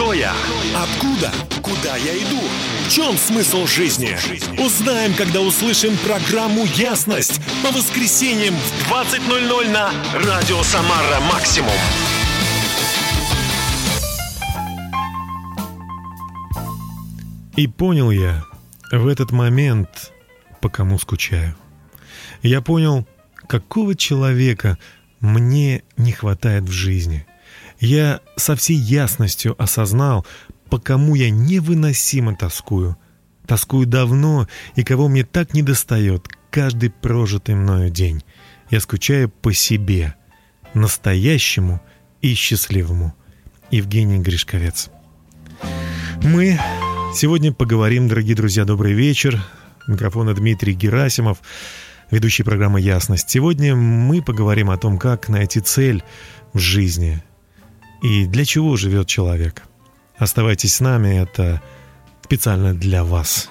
Кто я? Откуда? Куда я иду? В чем смысл жизни? Узнаем, когда услышим программу «Ясность» по воскресеньям в 20.00 на Радио Самара Максимум. И понял я в этот момент, по кому скучаю. Я понял, какого человека мне не хватает в жизни. Я со всей ясностью осознал, по кому я невыносимо тоскую. Тоскую давно, и кого мне так недостает каждый прожитый мною день. Я скучаю по себе, настоящему и счастливому. Евгений Гришковец. Мы сегодня поговорим, дорогие друзья, добрый вечер. Микрофона Дмитрий Герасимов, ведущий программы «Ясность». Сегодня мы поговорим о том, как найти цель в жизни и для чего живет человек. Оставайтесь с нами, это специально для вас.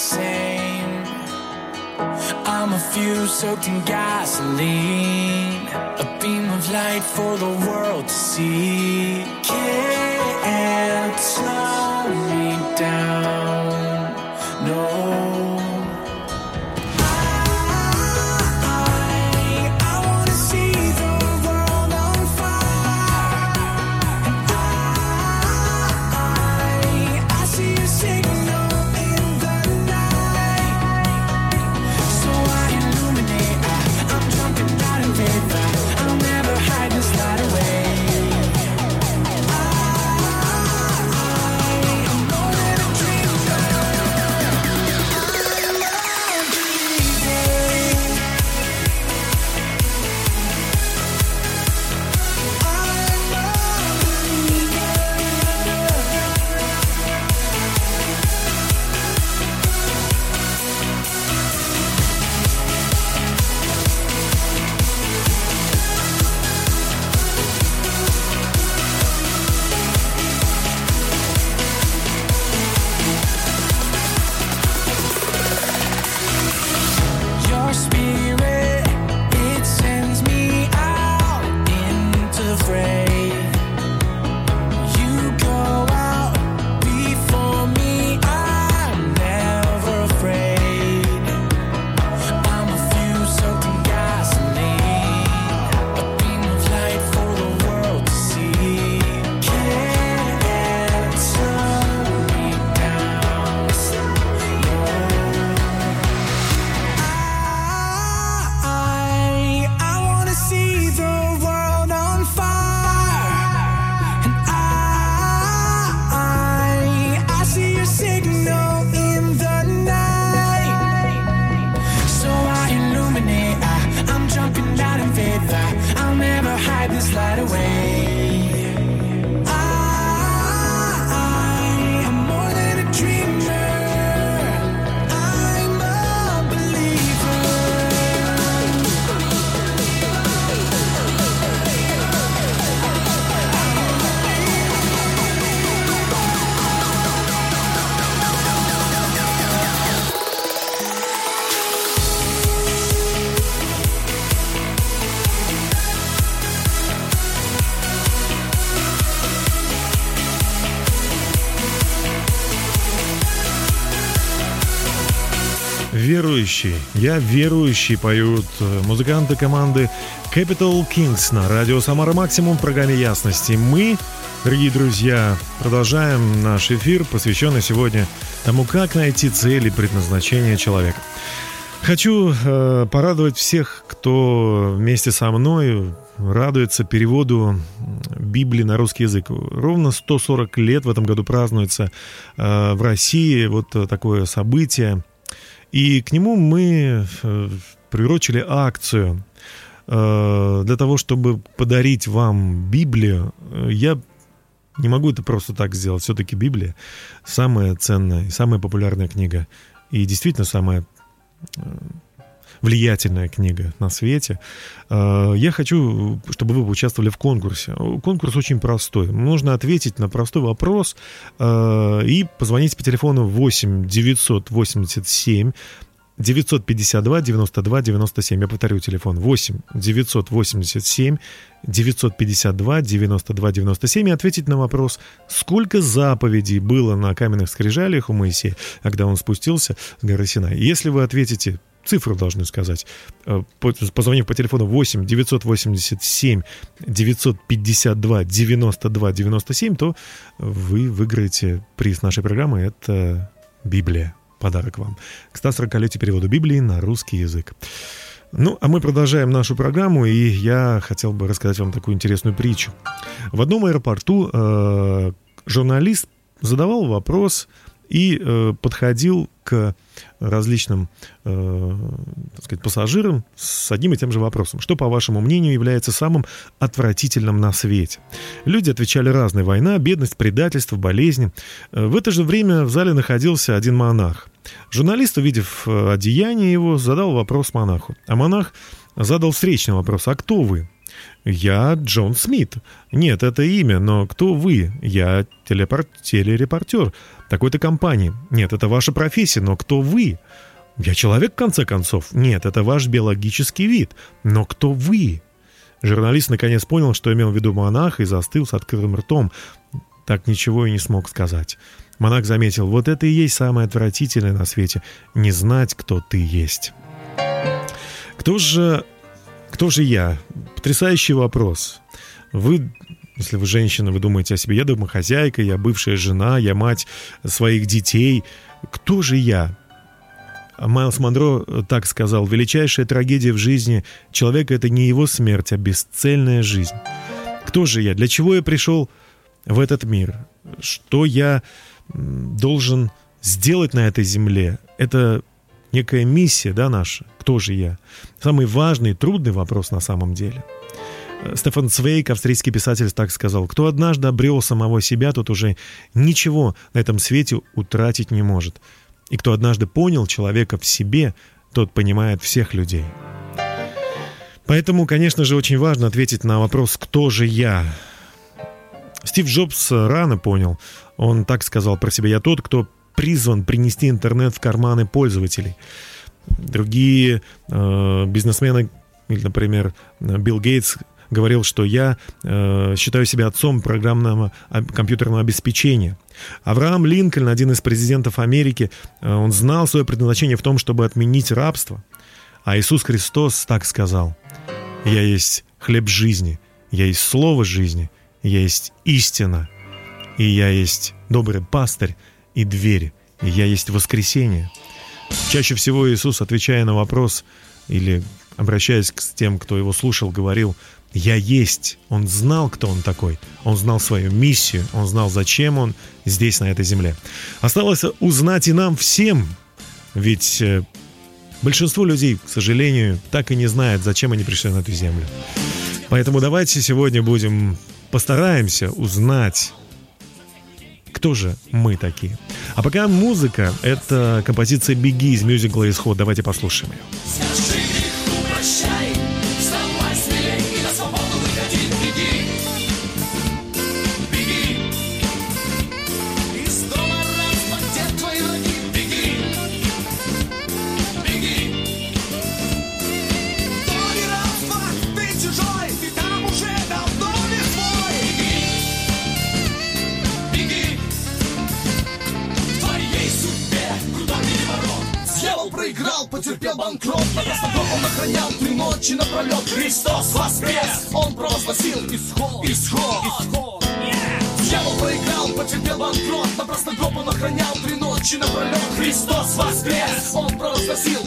same. I'm a fuse soaked in gasoline, a beam of light for the world to see. Can't Я верующий, поют э, музыканты команды Capital Kings на радио Самара Максимум в программе Ясности. Мы, дорогие друзья, продолжаем наш эфир, посвященный сегодня тому, как найти цель и предназначение человека. Хочу э, порадовать всех, кто вместе со мной радуется переводу Библии на русский язык. Ровно 140 лет в этом году празднуется э, в России вот такое событие. И к нему мы э, приурочили акцию э, для того, чтобы подарить вам Библию. Я не могу это просто так сделать. Все-таки Библия самая ценная и самая популярная книга. И действительно самая э, влиятельная книга на свете. Э, я хочу, чтобы вы участвовали в конкурсе. Конкурс очень простой. Нужно ответить на простой вопрос э, и позвонить по телефону 8 987 952 92 97. Я повторю телефон 8 987 952 92 97 и ответить на вопрос, сколько заповедей было на каменных скрижалях у Моисея, когда он спустился с горы Синай. Если вы ответите цифру должны сказать. Э, позвонив по телефону 8 987 952 92 97, то вы выиграете приз нашей программы. Это Библия подарок вам к 140-летию перевода Библии на русский язык. Ну, а мы продолжаем нашу программу, и я хотел бы рассказать вам такую интересную притчу. В одном аэропорту э, журналист задавал вопрос и э, подходил к различным э, так сказать, пассажирам с одним и тем же вопросом. Что, по вашему мнению, является самым отвратительным на свете? Люди отвечали разные. Война, бедность, предательство, болезни. Э, в это же время в зале находился один монарх. Журналист, увидев э, одеяние его, задал вопрос монаху. А монах задал встречный вопрос. «А кто вы?» «Я Джон Смит». «Нет, это имя, но кто вы?» «Я телепор... телерепортер такой-то компании». «Нет, это ваша профессия, но кто вы?» «Я человек, в конце концов». «Нет, это ваш биологический вид. Но кто вы?» Журналист наконец понял, что имел в виду монах, и застыл с открытым ртом. Так ничего и не смог сказать. Монах заметил, вот это и есть самое отвратительное на свете — не знать, кто ты есть. Кто же кто же я? Потрясающий вопрос. Вы, если вы женщина, вы думаете о себе, я домохозяйка, я бывшая жена, я мать своих детей. Кто же я? Майлз Монро так сказал, величайшая трагедия в жизни человека — это не его смерть, а бесцельная жизнь. Кто же я? Для чего я пришел в этот мир? Что я должен сделать на этой земле? Это некая миссия, да, наша. Кто же я? Самый важный, трудный вопрос на самом деле. Э, Стефан Цвейк, австрийский писатель, так сказал, «Кто однажды обрел самого себя, тот уже ничего на этом свете утратить не может. И кто однажды понял человека в себе, тот понимает всех людей». Поэтому, конечно же, очень важно ответить на вопрос «Кто же я?». Стив Джобс рано понял. Он так сказал про себя «Я тот, кто призван принести интернет в карманы пользователей. Другие э, бизнесмены, например, Билл Гейтс говорил, что я э, считаю себя отцом программного компьютерного обеспечения. Авраам Линкольн, один из президентов Америки, э, он знал свое предназначение в том, чтобы отменить рабство. А Иисус Христос так сказал, «Я есть хлеб жизни, я есть слово жизни, я есть истина, и я есть добрый пастырь, и дверь. И я есть воскресение. Чаще всего Иисус, отвечая на вопрос или обращаясь к тем, кто его слушал, говорил «Я есть». Он знал, кто он такой. Он знал свою миссию. Он знал, зачем он здесь, на этой земле. Осталось узнать и нам всем. Ведь э, большинство людей, к сожалению, так и не знают, зачем они пришли на эту землю. Поэтому давайте сегодня будем постараемся узнать кто же мы такие? А пока музыка — это композиция «Беги» из мюзикла «Исход». Давайте послушаем ее. Ночи напролет Христос воскрес, он провозгласил исход. Исход, исход. Дьявол проиграл, потерпел банкрот. На Красногор он охранял. Три ночи напролет Христос воскрес, он провозгласил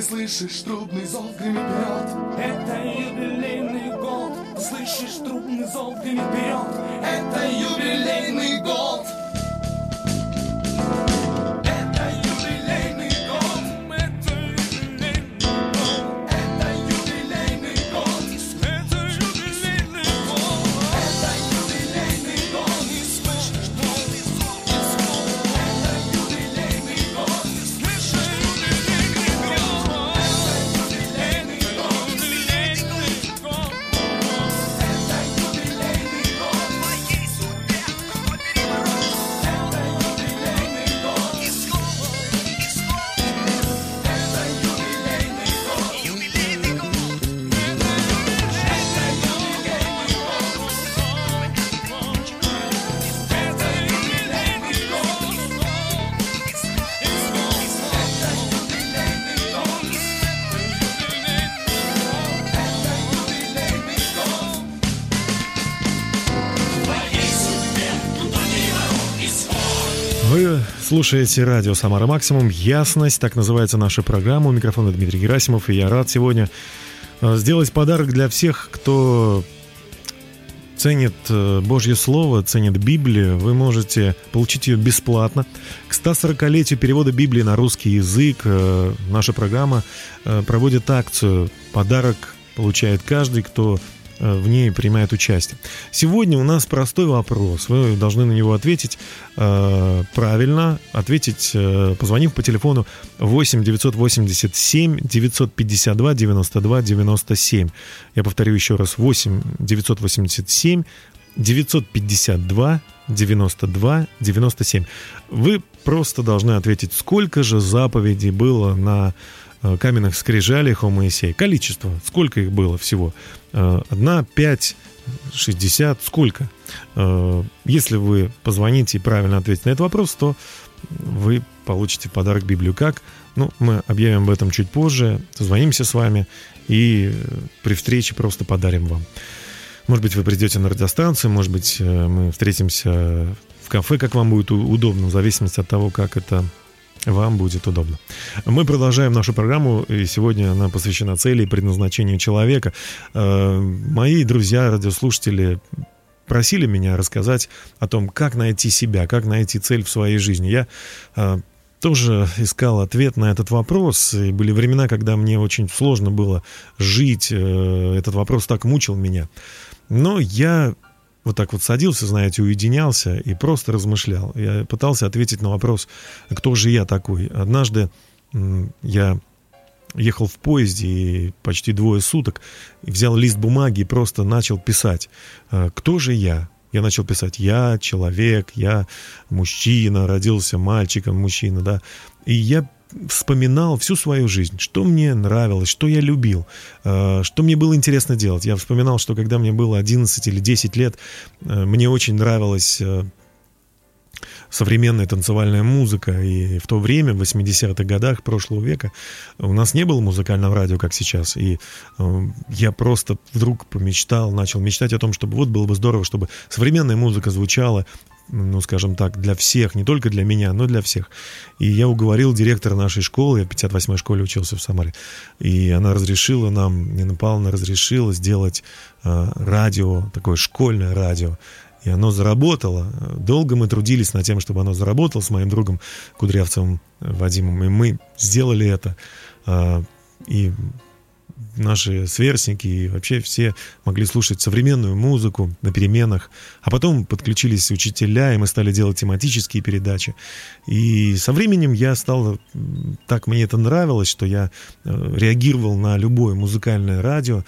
ты слышишь трубный зов, гремит вперед. Это юбилейный год, ты слышишь трубный зов, гремит вперед. Это юбилейный год. Слушаете радио «Самара Максимум». Ясность, так называется наша программа. У микрофона Дмитрий Герасимов. И я рад сегодня э, сделать подарок для всех, кто ценит э, Божье Слово, ценит Библию. Вы можете получить ее бесплатно. К 140-летию перевода Библии на русский язык э, наша программа проводит акцию «Подарок получает каждый, кто в ней принимает участие. Сегодня у нас простой вопрос. Вы должны на него ответить э, правильно, ответить, э, позвонив по телефону 8 987 952 92 97. Я повторю еще раз 8 987 952 92 97. Вы просто должны ответить, сколько же заповедей было на каменных скрижалях у Моисея. Количество. Сколько их было всего? Э, Одна, пять, шестьдесят. Сколько? Э, Если вы позвоните и правильно ответите на этот вопрос, то вы получите в подарок Библию. Как? Ну, мы объявим об этом чуть позже. Созвонимся с вами и э, при встрече просто подарим вам. Может быть, вы придете на радиостанцию, может быть, э, мы встретимся в кафе, как вам будет удобно, в зависимости от того, как это вам будет удобно. Мы продолжаем нашу программу, и сегодня она посвящена цели и предназначению человека. Э, Мои друзья, радиослушатели, просили меня рассказать о том, как найти себя, как найти цель в своей жизни. Я э, тоже искал ответ на этот вопрос, и были времена, когда мне очень сложно было жить, э, этот вопрос так мучил меня. Но я вот так вот садился, знаете, уединялся и просто размышлял. Я пытался ответить на вопрос, кто же я такой. Однажды я ехал в поезде и почти двое суток взял лист бумаги и просто начал писать. э, Кто же я? Я начал писать «я человек», «я мужчина», родился мальчиком, мужчина, да. И я вспоминал всю свою жизнь, что мне нравилось, что я любил, э, что мне было интересно делать. Я вспоминал, что когда мне было 11 или 10 лет, э, мне очень нравилось э, современная танцевальная музыка. И в то время, в 80-х годах прошлого века, у нас не было музыкального радио, как сейчас. И я просто вдруг помечтал, начал мечтать о том, чтобы вот было бы здорово, чтобы современная музыка звучала, ну, скажем так, для всех, не только для меня, но для всех. И я уговорил директора нашей школы, я в 58-й школе учился в Самаре, и она разрешила нам, Нина Павловна разрешила сделать э, радио, такое школьное радио, и оно заработало. Долго мы трудились над тем, чтобы оно заработало с моим другом Кудрявцевым э, Вадимом. И мы сделали это. А, И наши сверстники и вообще все могли слушать современную музыку на переменах. А потом подключились учителя, и мы стали делать тематические передачи. И со временем я стал... Так мне это нравилось, что я э, реагировал на любое музыкальное радио.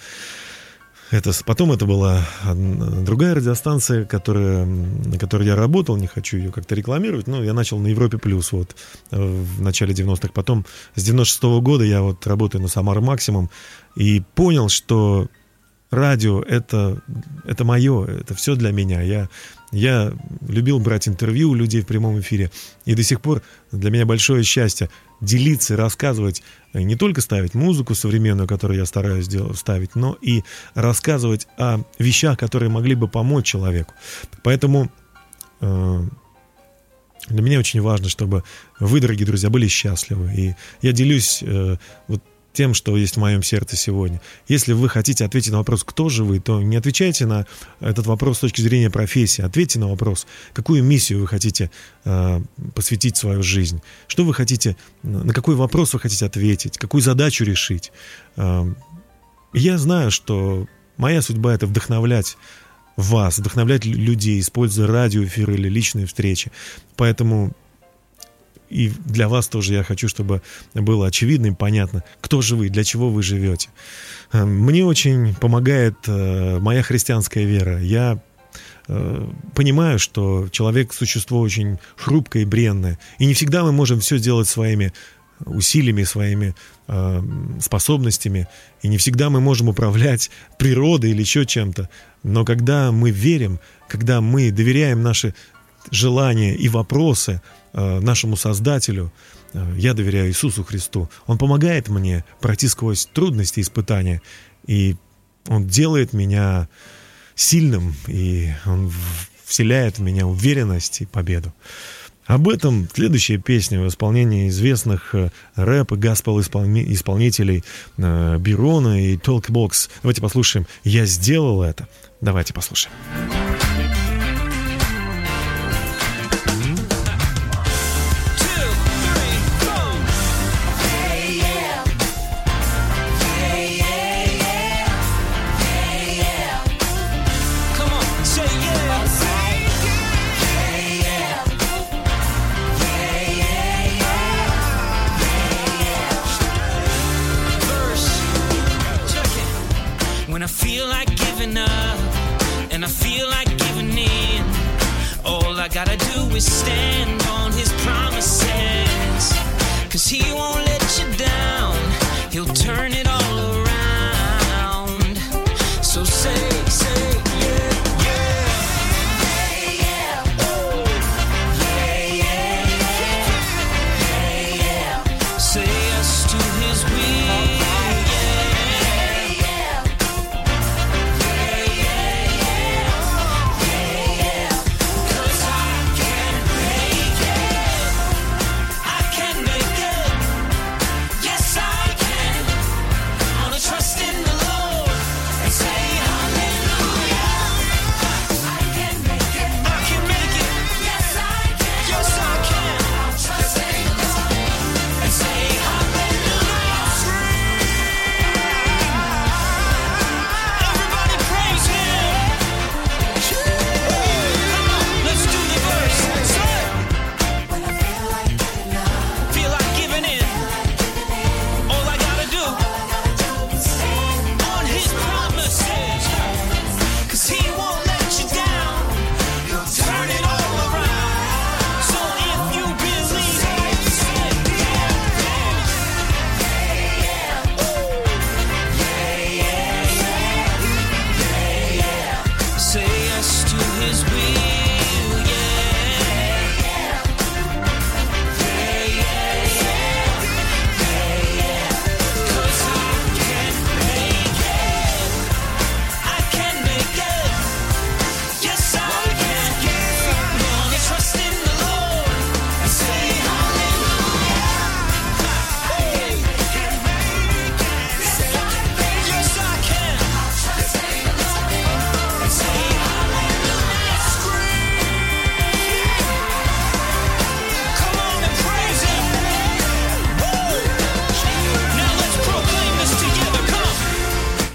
Это, потом это была другая радиостанция, которая, на которой я работал, не хочу ее как-то рекламировать, но я начал на Европе Плюс вот в начале 90-х. Потом с 96 -го года я вот работаю на Самара Максимум и понял, что радио это, это мое, это все для меня. Я Я любил брать интервью у людей в прямом эфире. И до сих пор для меня большое счастье делиться, рассказывать, не только ставить музыку современную, которую я стараюсь делать, ставить, но и рассказывать о вещах, которые могли бы помочь человеку. Поэтому э, для меня очень важно, чтобы вы, дорогие друзья, были счастливы. И я делюсь э, вот тем, что есть в моем сердце сегодня. Если вы хотите ответить на вопрос, кто же вы, то не отвечайте на этот вопрос с точки зрения профессии. Ответьте на вопрос, какую миссию вы хотите э, посвятить свою жизнь. Что вы хотите, на какой вопрос вы хотите ответить, какую задачу решить. Э, я знаю, что моя судьба — это вдохновлять вас, вдохновлять людей, используя радиоэфиры или личные встречи. Поэтому и для вас тоже я хочу, чтобы было очевидно и понятно, кто же вы, для чего вы живете. Э, мне очень помогает э, моя христианская вера. Я э, понимаю, что человек – существо очень хрупкое и бренное. И не всегда мы можем все сделать своими усилиями, своими э, способностями. И не всегда мы можем управлять природой или еще чем-то. Но когда мы верим, когда мы доверяем наши желания и вопросы э, нашему Создателю, э, я доверяю Иисусу Христу. Он помогает мне пройти сквозь трудности и испытания. И Он делает меня сильным, и Он вселяет в меня уверенность и победу. Об этом следующая песня в исполнении известных э, рэп и гаспел исполнителей Бирона и Толкбокс. Давайте послушаем «Я сделал это». Давайте послушаем.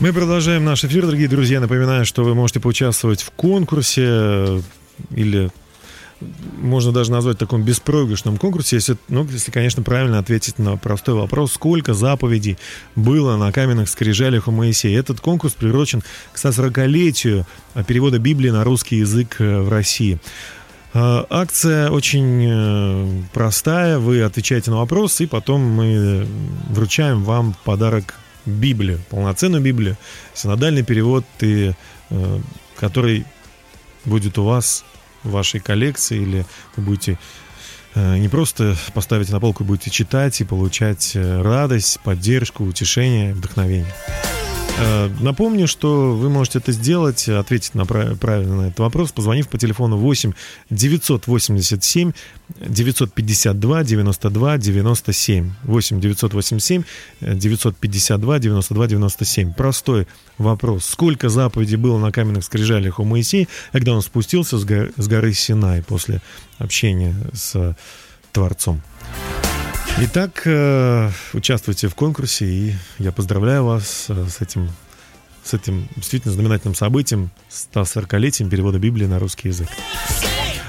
Мы продолжаем наш эфир, дорогие друзья. Напоминаю, что вы можете поучаствовать в конкурсе э, или можно даже назвать таком беспроигрышном конкурсе, если, ну, если, конечно, правильно ответить на простой вопрос, сколько заповедей было на каменных скрижалях у Моисея. Этот конкурс приурочен к 140-летию перевода Библии на русский язык э, в России. Э, акция очень простая. Вы отвечаете на вопрос, и потом мы вручаем вам подарок Библию, полноценную Библию, синодальный перевод, и, э, который будет у вас вашей коллекции, или вы будете э, не просто поставить на полку, будете читать и получать э, радость, поддержку, утешение, вдохновение. Э, напомню, что вы можете это сделать, ответить на правильно на этот вопрос, позвонив по телефону 8 987 952 92 97. 8 987 952 92 97. Простой вопрос. Сколько заповедей было на каменных скрижалях у Моисея, когда он спустился с горы, Синай после общения с Творцом? Итак, э, участвуйте в конкурсе, и я поздравляю вас э, с этим, с этим действительно знаменательным событием, 140-летием перевода Библии на русский язык.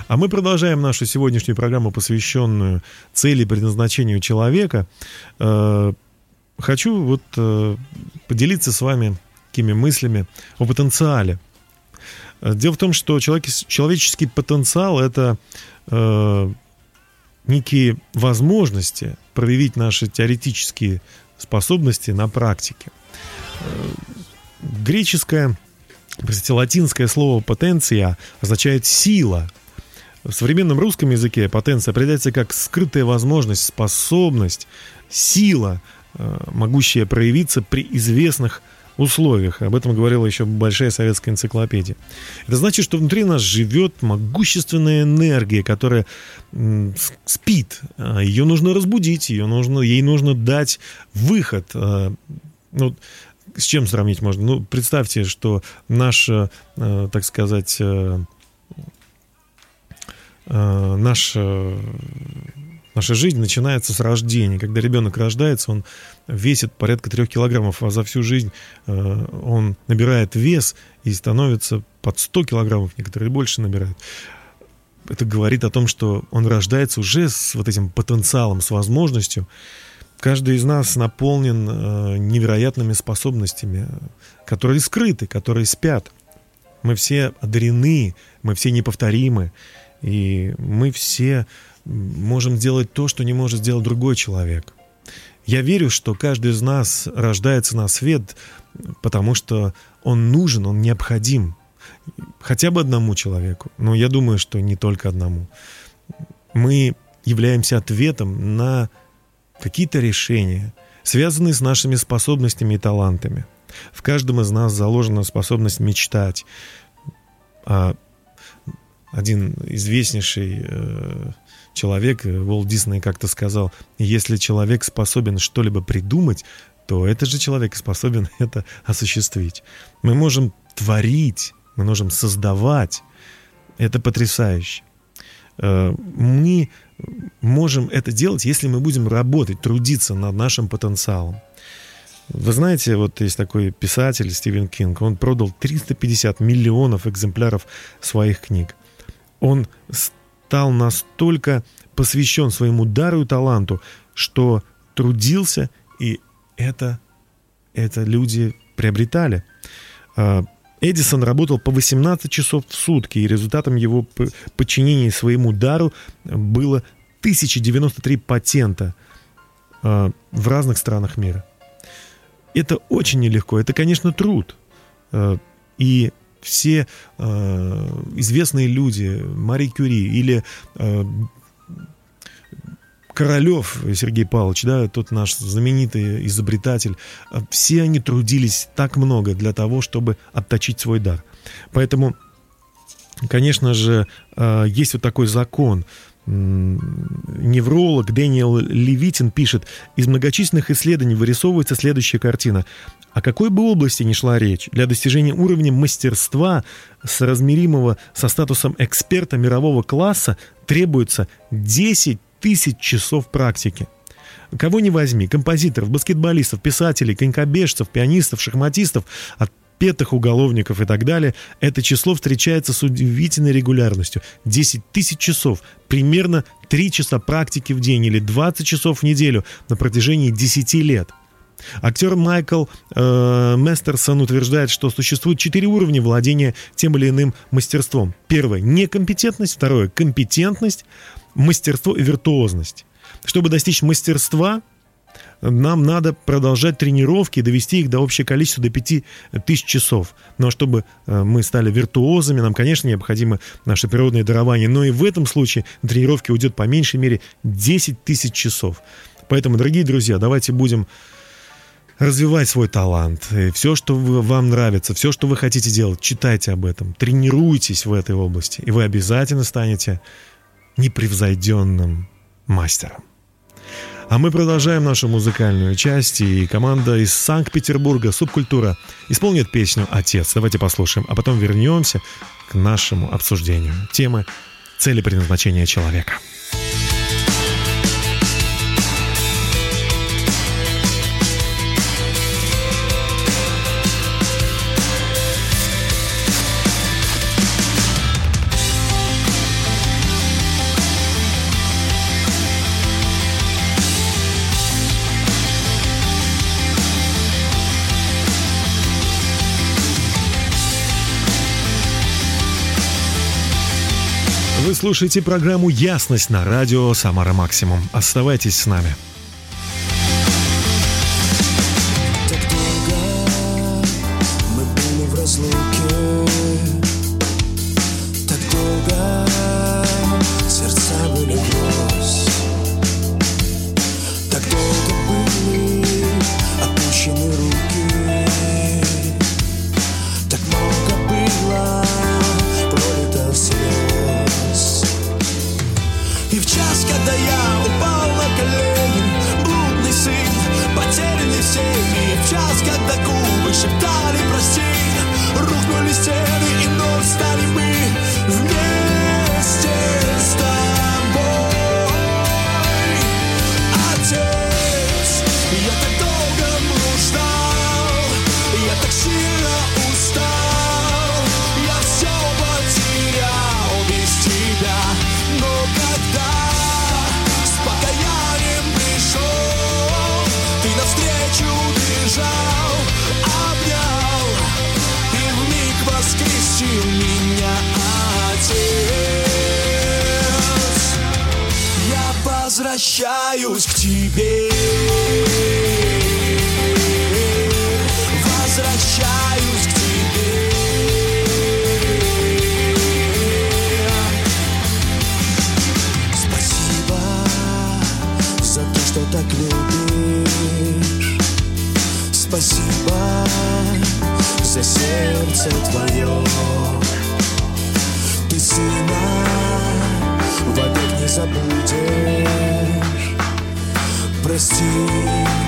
А мы продолжаем нашу сегодняшнюю программу, посвященную цели и предназначению человека. Э, хочу вот поделиться с вами такими мыслями о потенциале. Дело в том, что человеческий потенциал — это некие возможности проявить наши теоретические способности на практике. Э, греческое, простите, латинское слово «потенция» означает «сила». В современном русском языке потенция определяется как скрытая возможность, способность, сила, э, могущая проявиться при известных условиях. Об этом говорила еще большая советская энциклопедия. Это значит, что внутри нас живет могущественная энергия, которая спит. А, ее нужно разбудить, ее нужно, ей нужно дать выход. А, ну, с чем сравнить можно? Ну, представьте, что наш, э, так сказать, э, э, наш Наша жизнь начинается с рождения. Когда ребенок рождается, он весит порядка трех килограммов, а за всю жизнь э, он набирает вес и становится под 100 килограммов, некоторые больше набирают. Это говорит о том, что он рождается уже с вот этим потенциалом, с возможностью. Каждый из нас наполнен э, невероятными способностями, которые скрыты, которые спят. Мы все одарены, мы все неповторимы, и мы все можем сделать то, что не может сделать другой человек. Я верю, что каждый из нас рождается на свет, потому что он нужен, он необходим. Хотя бы одному человеку, но я думаю, что не только одному. Мы являемся ответом на какие-то решения, связанные с нашими способностями и талантами. В каждом из нас заложена способность мечтать. А один известнейший э, человек, э, Уолт Дисней как-то сказал, если человек способен что-либо придумать, то этот же человек способен это осуществить. Мы можем творить, мы можем создавать. Это потрясающе. Э, мы можем это делать, если мы будем работать, трудиться над нашим потенциалом. Вы знаете, вот есть такой писатель Стивен Кинг, он продал 350 миллионов экземпляров своих книг. Он стал настолько посвящен своему дару и таланту, что трудился, и это, это люди приобретали. А, Эдисон работал по 18 часов в сутки, и результатом его подчинения своему дару было 1093 патента а, в разных странах мира. Это очень нелегко, это, конечно, труд. А, и все э, известные люди, Мари Кюри или э, Королев Сергей Павлович, да, тот наш знаменитый изобретатель, э, все они трудились так много для того, чтобы отточить свой дар. Поэтому, конечно же, э, есть вот такой закон. Невролог Дэниел Левитин пишет, из многочисленных исследований вырисовывается следующая картина. О какой бы области ни шла речь, для достижения уровня мастерства, соразмеримого со статусом эксперта мирового класса, требуется 10 тысяч часов практики. Кого не возьми, композиторов, баскетболистов, писателей, конькобежцев, пианистов, шахматистов, отпетых уголовников и так далее, это число встречается с удивительной регулярностью. 10 тысяч часов, примерно 3 часа практики в день или 20 часов в неделю на протяжении 10 лет. Актер Майкл э, Местерсон утверждает, что существует четыре уровня владения тем или иным мастерством. Первое – некомпетентность. Второе – компетентность. Мастерство и виртуозность. Чтобы достичь мастерства, нам надо продолжать тренировки, довести их до общего количества до 5000 часов. Но ну, а чтобы э, мы стали виртуозами, нам, конечно, необходимо наше природное дарование. Но и в этом случае на тренировки уйдет по меньшей мере 10 тысяч часов. Поэтому, дорогие друзья, давайте будем развивать свой талант. И все, что вам нравится, все, что вы хотите делать, читайте об этом, тренируйтесь в этой области, и вы обязательно станете непревзойденным мастером. А мы продолжаем нашу музыкальную часть, и команда из Санкт-Петербурга «Субкультура» исполнит песню «Отец». Давайте послушаем, а потом вернемся к нашему обсуждению темы цели предназначения человека. Вы слушаете программу «Ясность» на радио «Самара Максимум». Оставайтесь с нами. простишь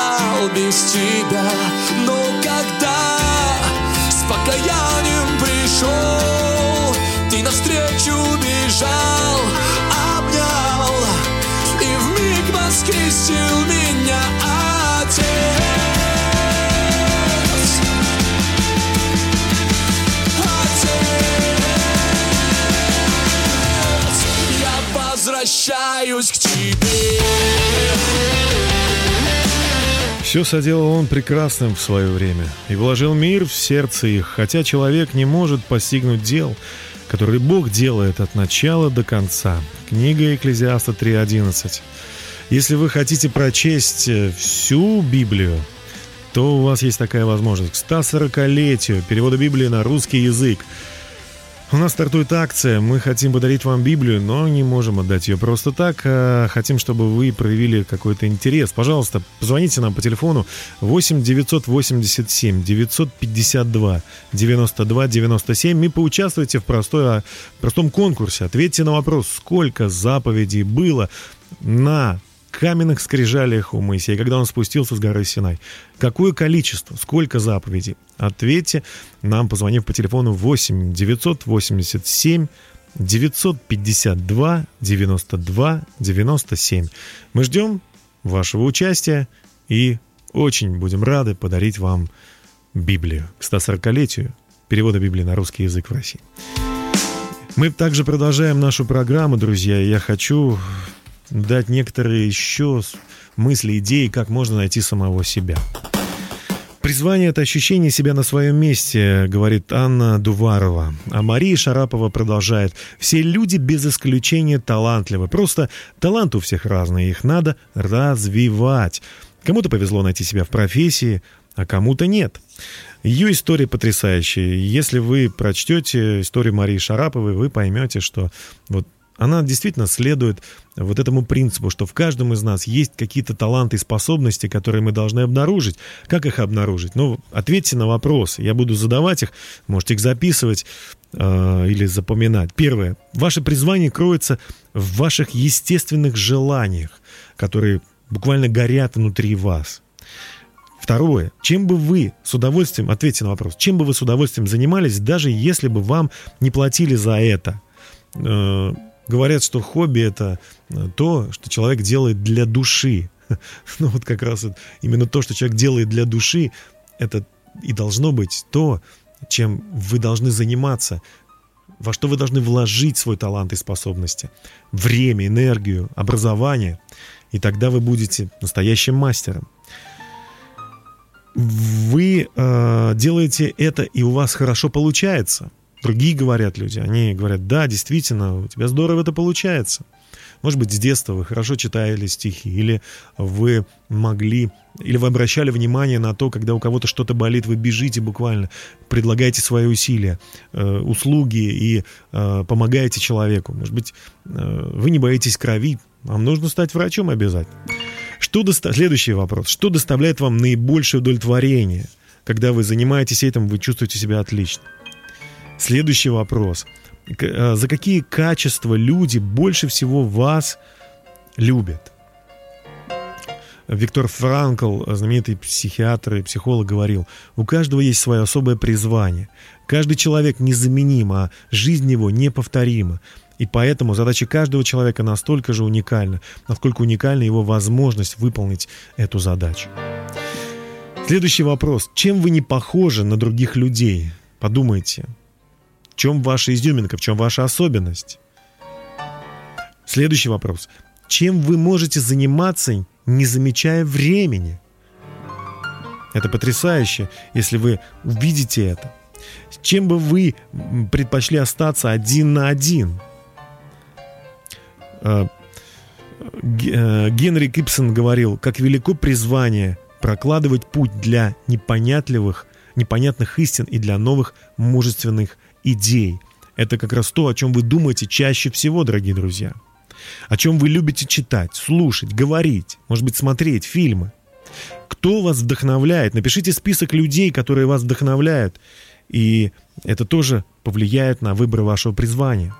потерял без тебя. Но когда с покаянием пришел, ты навстречу бежал, обнял и вмиг воскресил меня, Отец. Возвращаюсь к тебе. Все соделал он прекрасным в свое время и вложил мир в сердце их, хотя человек не может постигнуть дел, которые Бог делает от начала до конца. Книга Экклезиаста 3.11. Если вы хотите прочесть э, всю Библию, то у вас есть такая возможность. К 140-летию перевода Библии на русский язык – у нас стартует акция. Мы хотим подарить вам Библию, но не можем отдать ее просто так. А хотим, чтобы вы проявили какой-то интерес. Пожалуйста, позвоните нам по телефону 8 987 952 92 97 и поучаствуйте в простой, простом конкурсе. Ответьте на вопрос, сколько заповедей было на каменных скрижалях у Моисея, когда он спустился с горы Синай. Какое количество, сколько заповедей? Ответьте нам, позвонив по телефону 8 987 952 92 97. Мы ждем вашего участия и очень будем рады подарить вам Библию к 140-летию перевода Библии на русский язык в России. Мы также продолжаем нашу программу, друзья. Я хочу дать некоторые еще мысли, идеи, как можно найти самого себя. Призвание – это ощущение себя на своем месте, говорит Анна Дуварова. А Мария Шарапова продолжает. Все люди без исключения талантливы. Просто талант у всех разный, их надо развивать. Кому-то повезло найти себя в профессии, а кому-то нет. Ее история потрясающая. Если вы прочтете историю Марии Шараповой, вы поймете, что вот она действительно следует вот этому принципу, что в каждом из нас есть какие-то таланты и способности, которые мы должны обнаружить. Как их обнаружить? Ну, ответьте на вопросы. Я буду задавать их, можете их записывать э, или запоминать. Первое. Ваше призвание кроется в ваших естественных желаниях, которые буквально горят внутри вас. Второе. Чем бы вы с удовольствием, ответьте на вопрос, чем бы вы с удовольствием занимались, даже если бы вам не платили за это? Говорят, что хобби это э, то, что человек делает для души. Ну вот как раз именно то, что человек делает для души, это и должно быть то, чем вы должны заниматься, во что вы должны вложить свой талант и способности, время, энергию, образование, и тогда вы будете настоящим мастером. Вы э, делаете это, и у вас хорошо получается – Другие говорят люди, они говорят, да, действительно, у тебя здорово это получается. Может быть, с детства вы хорошо читали стихи, или вы могли, или вы обращали внимание на то, когда у кого-то что-то болит, вы бежите буквально, предлагаете свои усилия, э, услуги и э, помогаете человеку. Может быть, э, вы не боитесь крови, вам нужно стать врачом обязательно. Что доста... Следующий вопрос. Что доставляет вам наибольшее удовлетворение? Когда вы занимаетесь этим, вы чувствуете себя отлично. Следующий вопрос. Э, за какие качества люди больше всего вас любят? Виктор Франкл, знаменитый психиатр и психолог, говорил, у каждого есть свое особое призвание. Каждый человек незаменим, а жизнь его неповторима. И поэтому задача каждого человека настолько же уникальна, насколько уникальна его возможность выполнить эту задачу. Следующий вопрос. Чем вы не похожи на других людей? Подумайте чем ваша изюминка, в чем ваша особенность? Следующий вопрос. Чем вы можете заниматься, не замечая времени? Это потрясающе, если вы увидите это. Чем бы вы предпочли остаться один на один? А, э, Генри Кипсон говорил, как велико призвание прокладывать путь для непонятливых, непонятных истин и для новых мужественных идей. Это как раз то, о чем вы думаете чаще всего, дорогие друзья. О чем вы любите читать, слушать, говорить, может быть, смотреть фильмы. Кто вас вдохновляет? Напишите список людей, которые вас вдохновляют. И это тоже повлияет на выбор вашего призвания.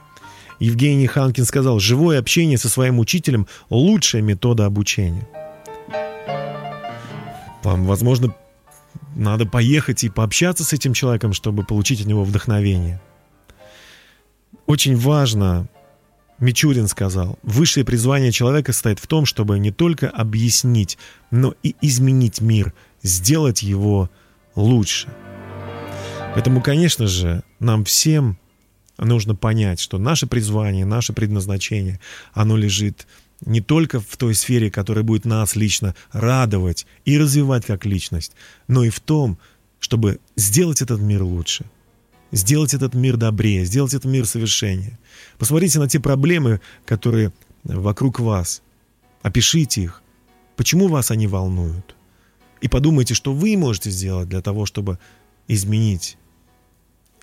Евгений Ханкин сказал, живое общение со своим учителем – лучшая метода обучения. Вам, возможно, надо поехать и пообщаться с этим человеком, чтобы получить от него вдохновение. Очень важно, Мичурин сказал, высшее призвание человека стоит в том, чтобы не только объяснить, но и изменить мир, сделать его лучше. Поэтому, конечно же, нам всем нужно понять, что наше призвание, наше предназначение, оно лежит не только в той сфере, которая будет нас лично радовать и развивать как личность, но и в том, чтобы сделать этот мир лучше, сделать этот мир добрее, сделать этот мир совершеннее. Посмотрите на те проблемы, которые вокруг вас. Опишите их. Почему вас они волнуют? И подумайте, что вы можете сделать для того, чтобы изменить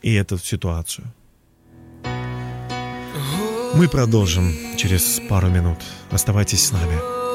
и эту ситуацию. Мы продолжим через пару минут. Оставайтесь с нами.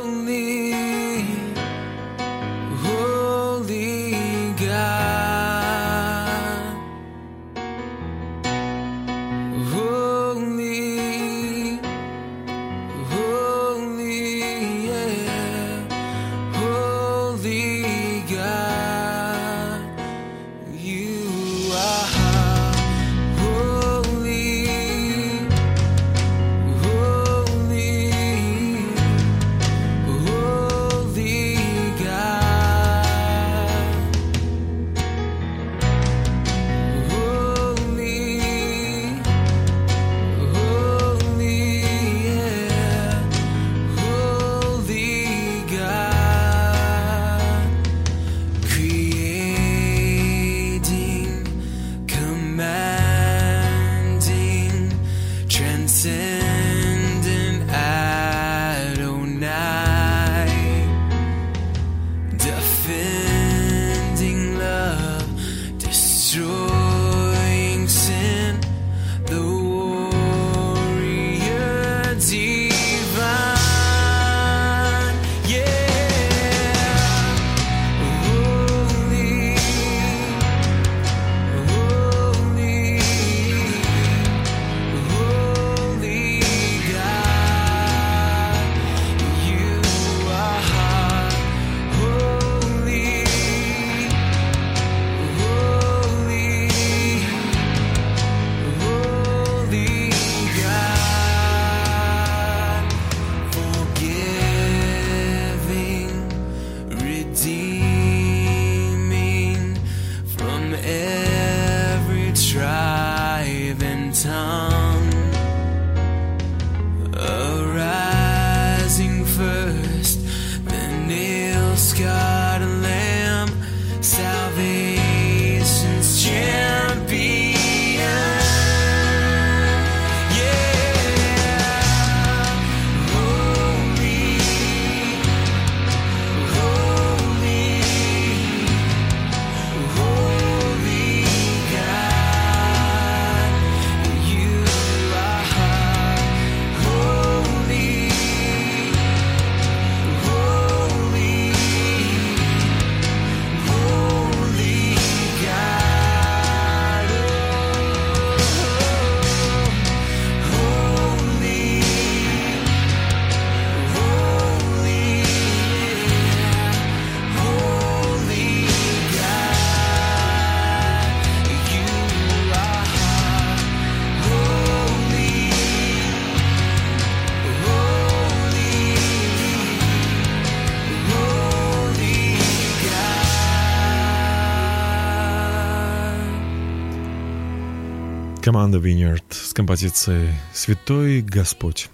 Команда Vineyard с композицией «Святой Господь»,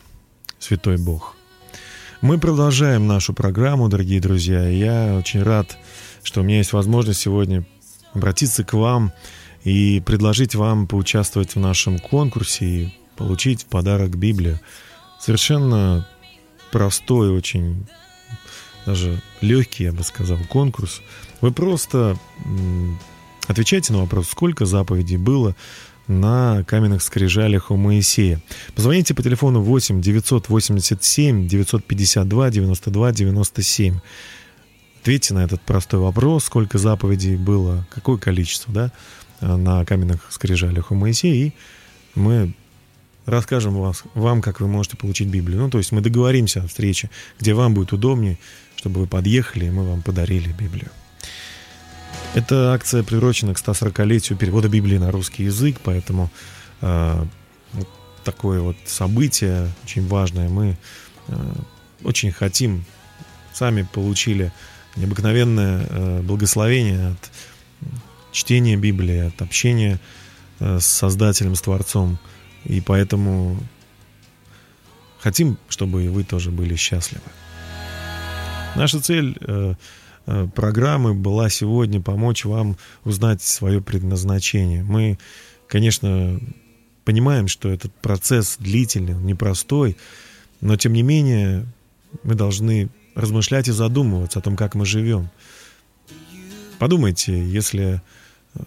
«Святой Бог». Мы продолжаем нашу программу, дорогие друзья. Я очень рад, что у меня есть возможность сегодня обратиться к вам и предложить вам поучаствовать в нашем конкурсе и получить в подарок Библию. Совершенно простой, очень даже легкий, я бы сказал, конкурс. Вы просто отвечайте на вопрос, сколько заповедей было на каменных скрижалях у Моисея. Позвоните по телефону 8 987 952 92 97. Ответьте на этот простой вопрос, сколько заповедей было, какое количество, да, на каменных скрижалях у Моисея, и мы расскажем вас, вам, как вы можете получить Библию. Ну, то есть мы договоримся о встрече, где вам будет удобнее, чтобы вы подъехали, и мы вам подарили Библию. Эта акция приурочена к 140-летию перевода Библии на русский язык, поэтому э, такое вот событие очень важное. Мы э, очень хотим, сами получили необыкновенное э, благословение от чтения Библии, от общения э, с Создателем, с Творцом. И поэтому хотим, чтобы и вы тоже были счастливы. Наша цель э, программы была сегодня помочь вам узнать свое предназначение. Мы, конечно, понимаем, что этот процесс длительный, непростой, но тем не менее мы должны размышлять и задумываться о том, как мы живем. Подумайте, если, э,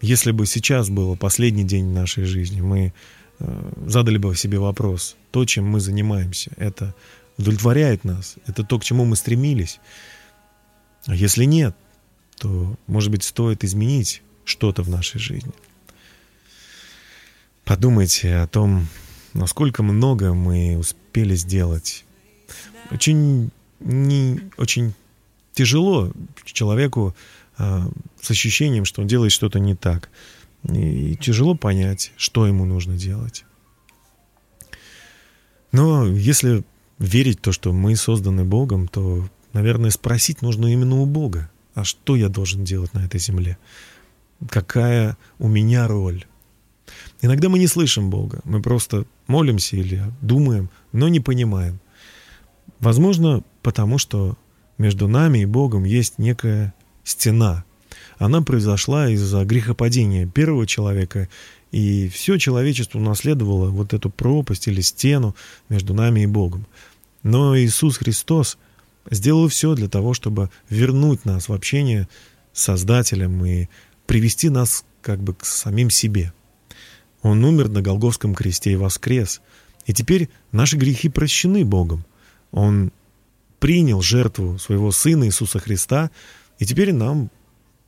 если бы сейчас был последний день нашей жизни, мы э, задали бы себе вопрос, то, чем мы занимаемся, это удовлетворяет нас, это то, к чему мы стремились. А если нет, то, может быть, стоит изменить что-то в нашей жизни. Подумайте о том, насколько много мы успели сделать. Очень, не, очень тяжело человеку а, с ощущением, что он делает что-то не так. И тяжело понять, что ему нужно делать. Но если верить то, что мы созданы Богом, то, наверное, спросить нужно именно у Бога. А что я должен делать на этой земле? Какая у меня роль? Иногда мы не слышим Бога, мы просто молимся или думаем, но не понимаем. Возможно, потому что между нами и Богом есть некая стена. Она произошла из-за грехопадения первого человека, и все человечество унаследовало вот эту пропасть или стену между нами и Богом. Но Иисус Христос сделал все для того, чтобы вернуть нас в общение с Создателем и привести нас как бы к самим себе. Он умер на Голговском кресте и воскрес. И теперь наши грехи прощены Богом. Он принял жертву своего Сына Иисуса Христа, и теперь нам,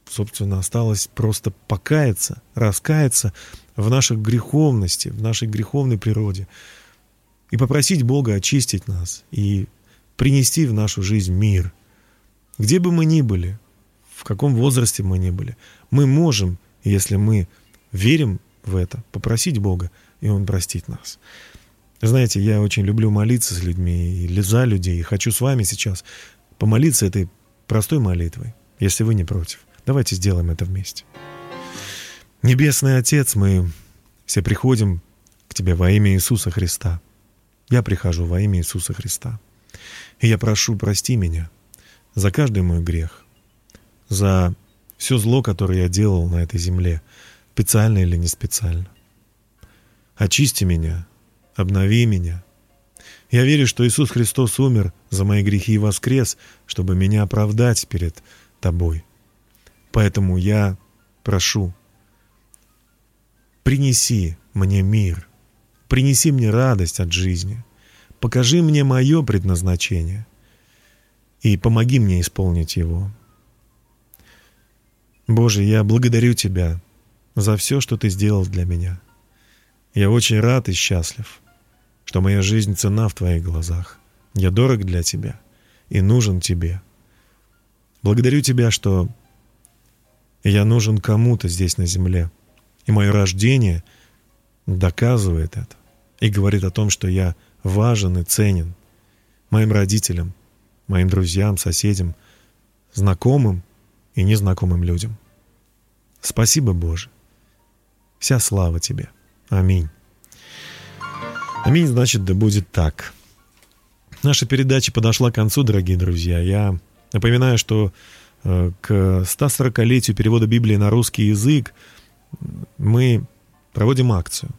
собственно, осталось просто покаяться, раскаяться в нашей греховности, в нашей греховной природе, и попросить Бога очистить нас и принести в нашу жизнь мир. Где бы мы ни были, в каком возрасте мы ни были, мы можем, если мы верим в это, попросить Бога, и Он простит нас. Знаете, я очень люблю молиться с людьми или за людей, и хочу с вами сейчас помолиться этой простой молитвой, если вы не против. Давайте сделаем это вместе. Небесный Отец, мы все приходим к Тебе во имя Иисуса Христа. Я прихожу во имя Иисуса Христа. И я прошу, прости меня за каждый мой грех, за все зло, которое я делал на этой земле, специально или не специально. Очисти меня, обнови меня. Я верю, что Иисус Христос умер за мои грехи и воскрес, чтобы меня оправдать перед Тобой. Поэтому я прошу, принеси мне мир, принеси мне радость от жизни, покажи мне мое предназначение и помоги мне исполнить его. Боже, я благодарю Тебя за все, что Ты сделал для меня. Я очень рад и счастлив, что моя жизнь цена в Твоих глазах. Я дорог для Тебя и нужен Тебе. Благодарю Тебя, что я нужен кому-то здесь на земле, и мое рождение доказывает это и говорит о том, что я важен и ценен моим родителям, моим друзьям, соседям, знакомым и незнакомым людям. Спасибо, Боже. Вся слава Тебе. Аминь. Аминь, значит, да будет так. Наша передача подошла к концу, дорогие друзья. Я напоминаю, что э, к 140-летию перевода Библии на русский язык мы проводим акцию.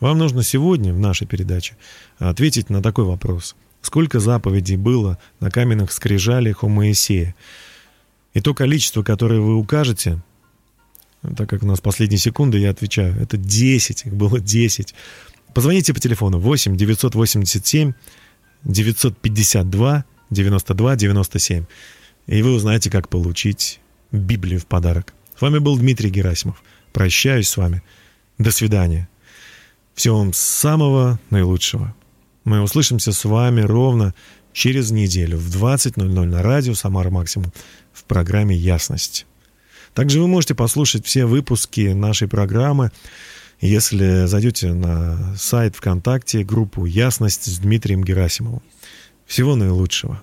Вам нужно сегодня в нашей передаче ответить на такой вопрос. Сколько заповедей было на каменных скрижалях у Моисея? И то количество, которое вы укажете, так как у нас последние секунды, я отвечаю, это 10, их было 10. Позвоните по телефону 8 987 952 92 97, и вы узнаете, как получить Библию в подарок. С вами был Дмитрий Герасимов. Прощаюсь с вами. До свидания. Всего вам самого наилучшего. Мы услышимся с вами ровно через неделю в 20.00 на радио «Самара Максимум» в программе «Ясность». Также вы можете послушать все выпуски нашей программы, если зайдете на сайт ВКонтакте, группу «Ясность» с Дмитрием Герасимовым. Всего наилучшего.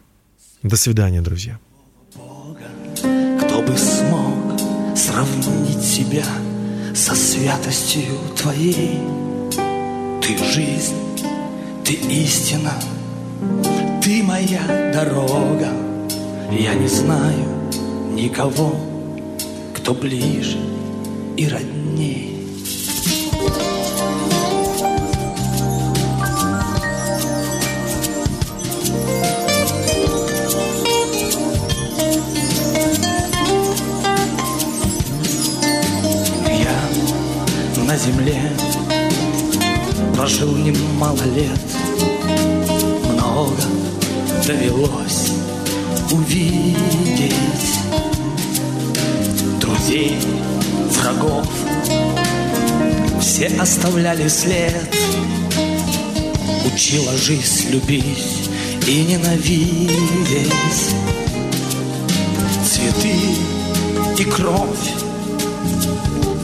До свидания, друзья. Кто бы смог сравнить себя со святостью Твоей? Ты жизнь, ты истина, ты моя дорога. Я не знаю никого, кто ближе и роднее. Земле прожил немало лет, много довелось увидеть друзей, врагов. Все оставляли след, учила жизнь любить и ненавидеть. Цветы и кровь,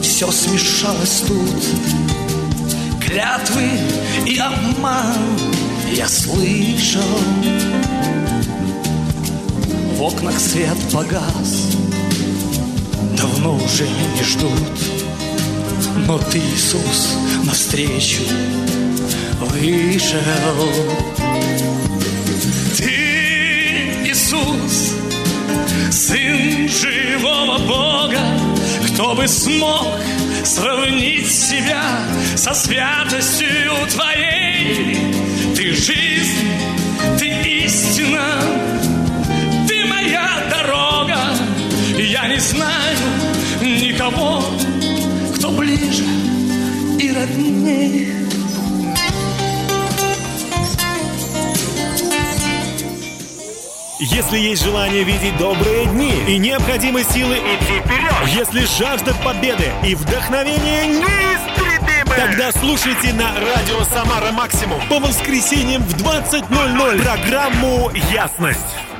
все смешалось тут. Клятвы и обман я слышал. В окнах свет погас, давно уже не ждут. Но ты, Иисус, навстречу вышел. Ты, Иисус, Сын живого Бога, кто бы смог сравнить себя со святостью Твоей? Ты жизнь, Ты истина, Ты моя дорога. Я не знаю никого, кто ближе и роднее. Если есть желание видеть добрые дни и необходимы силы идти вперед, если жажда победы и вдохновение неистребимы, тогда слушайте на радио «Самара Максимум» по воскресеньям в 20.00 программу «Ясность».